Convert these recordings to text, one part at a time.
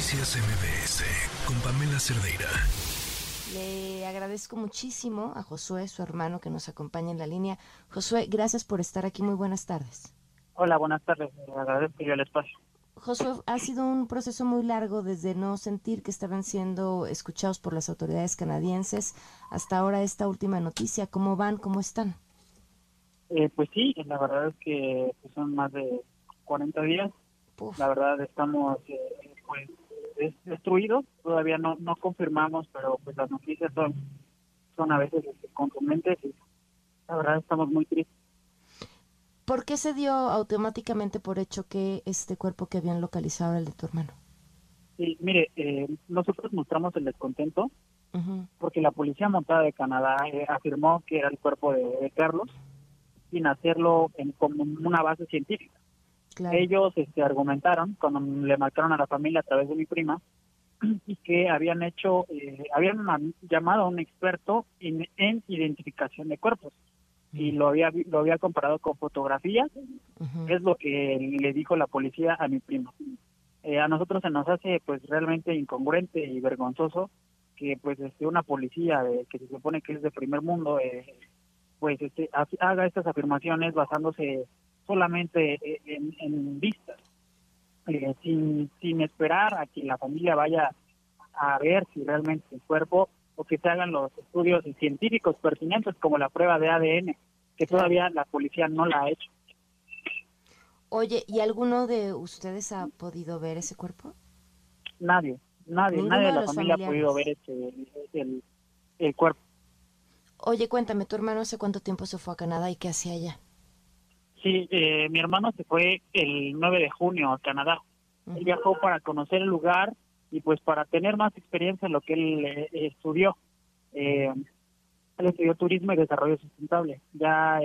Noticias MBS con Pamela Cerdeira. Le agradezco muchísimo a Josué, su hermano, que nos acompaña en la línea. Josué, gracias por estar aquí. Muy buenas tardes. Hola, buenas tardes. agradezco yo el espacio. Josué, ha sido un proceso muy largo desde no sentir que estaban siendo escuchados por las autoridades canadienses hasta ahora esta última noticia. ¿Cómo van? ¿Cómo están? Eh, pues sí, la verdad es que pues, son más de 40 días. La verdad estamos eh, pues destruidos. Todavía no no confirmamos, pero pues las noticias son son a veces este, contundentes y la verdad estamos muy tristes. ¿Por qué se dio automáticamente por hecho que este cuerpo que habían localizado era el de tu hermano? Sí, mire, eh, nosotros mostramos el descontento porque la policía montada de Canadá afirmó que era el cuerpo de Carlos sin hacerlo en, como una base científica. Ellos este, argumentaron, cuando le marcaron a la familia a través de mi prima, y que habían hecho, eh, habían llamado a un experto en, identificación de cuerpos y lo había lo había comparado con fotografías, es lo que le dijo la policía a mi prima. Eh, a nosotros se nos hace pues realmente incongruente y vergonzoso que pues este una policía de, que se supone que es de primer mundo eh, pues este, haga estas afirmaciones basándose solamente eh, en, vistas, eh, sin, sin esperar a que la familia vaya a ver si realmente el cuerpo o que se hagan los estudios científicos pertinentes como la prueba de ADN, que todavía la policía no la ha hecho. Oye, ¿y alguno de ustedes ha podido ver ese cuerpo? Nadie, nadie, nadie de la familia ha podido ver ese, el, el cuerpo. Oye, cuéntame, tu hermano hace cuánto tiempo se fue a Canadá y qué hacía allá. Sí, eh, mi hermano se fue el 9 de junio a Canadá. Él viajó para conocer el lugar y pues para tener más experiencia en lo que él eh, estudió. Eh, él estudió turismo y desarrollo sustentable. Ya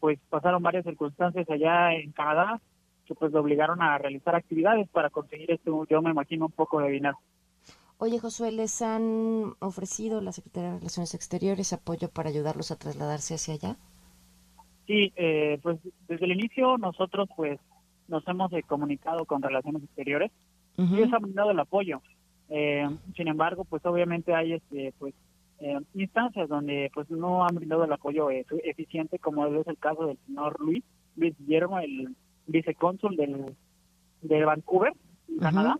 pues pasaron varias circunstancias allá en Canadá que pues lo obligaron a realizar actividades para conseguir esto, yo me imagino, un poco de dinero. Oye, Josué, ¿les han ofrecido la Secretaría de Relaciones Exteriores apoyo para ayudarlos a trasladarse hacia allá? Sí, eh, pues desde el inicio nosotros pues nos hemos eh, comunicado con Relaciones Exteriores y ellos han brindado el apoyo. Eh, sin embargo, pues obviamente hay este pues instancias donde pues no han brindado el apoyo eficiente como es el caso del señor Luis, Luis Guillermo, el vicecónsul del, de Vancouver, Canadá.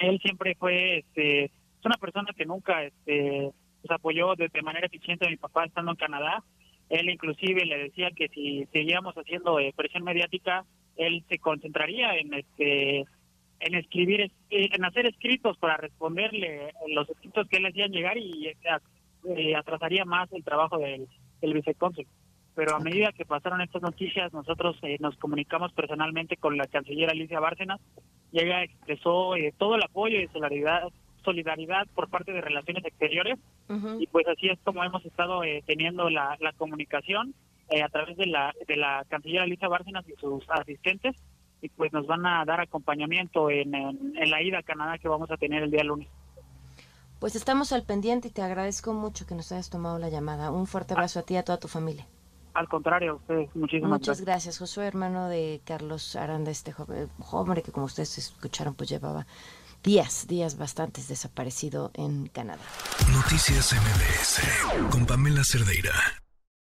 Él siempre fue este es una persona que nunca este pues, apoyó de, de manera eficiente a mi papá estando en Canadá él inclusive le decía que si seguíamos haciendo eh, presión mediática, él se concentraría en este en escribir, eh, en hacer escritos para responderle los escritos que él hacían llegar y eh, atrasaría más el trabajo del, del vicecónsul. Pero a medida que pasaron estas noticias, nosotros nos comunicamos personalmente con la canciller Alicia Bárcenas y ella expresó todo el apoyo y solidaridad solidaridad por parte de Relaciones Exteriores y pues así es como hemos estado eh, teniendo la, comunicación eh, a través de la, de la canciller Alicia Bárcenas y sus asistentes y pues nos van a dar acompañamiento en, en, la ida a Canadá que vamos a tener el día lunes. Pues estamos al pendiente y te agradezco mucho que nos hayas tomado la llamada. Un fuerte ah. abrazo a ti y a toda tu familia. Al contrario, a ustedes, muchísimas Muchas gracias. Josué, hermano de Carlos Aranda, este joven, joven que como ustedes escucharon, pues llevaba días, días bastantes desaparecido en Canadá. Noticias MBS con Pamela Cerdeira.